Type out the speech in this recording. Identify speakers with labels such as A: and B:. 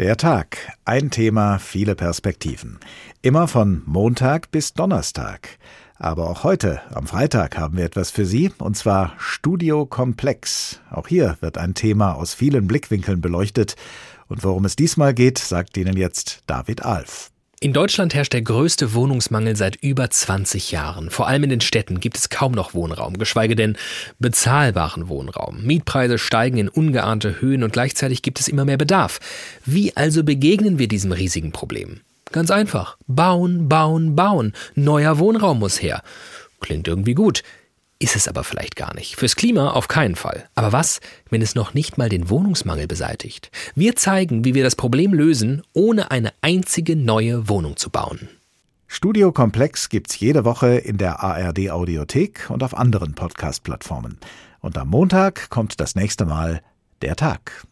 A: Der Tag. Ein Thema, viele Perspektiven. Immer von Montag bis Donnerstag. Aber auch heute, am Freitag, haben wir etwas für Sie, und zwar Studio Komplex. Auch hier wird ein Thema aus vielen Blickwinkeln beleuchtet. Und worum es diesmal geht, sagt Ihnen jetzt David Alf.
B: In Deutschland herrscht der größte Wohnungsmangel seit über 20 Jahren. Vor allem in den Städten gibt es kaum noch Wohnraum, geschweige denn bezahlbaren Wohnraum. Mietpreise steigen in ungeahnte Höhen und gleichzeitig gibt es immer mehr Bedarf. Wie also begegnen wir diesem riesigen Problem? Ganz einfach. Bauen, bauen, bauen. Neuer Wohnraum muss her. Klingt irgendwie gut ist es aber vielleicht gar nicht. Fürs Klima auf keinen Fall. Aber was, wenn es noch nicht mal den Wohnungsmangel beseitigt? Wir zeigen, wie wir das Problem lösen, ohne eine einzige neue Wohnung zu bauen.
A: Studio Komplex gibt's jede Woche in der ARD Audiothek und auf anderen Podcast-Plattformen. Und am Montag kommt das nächste Mal der Tag.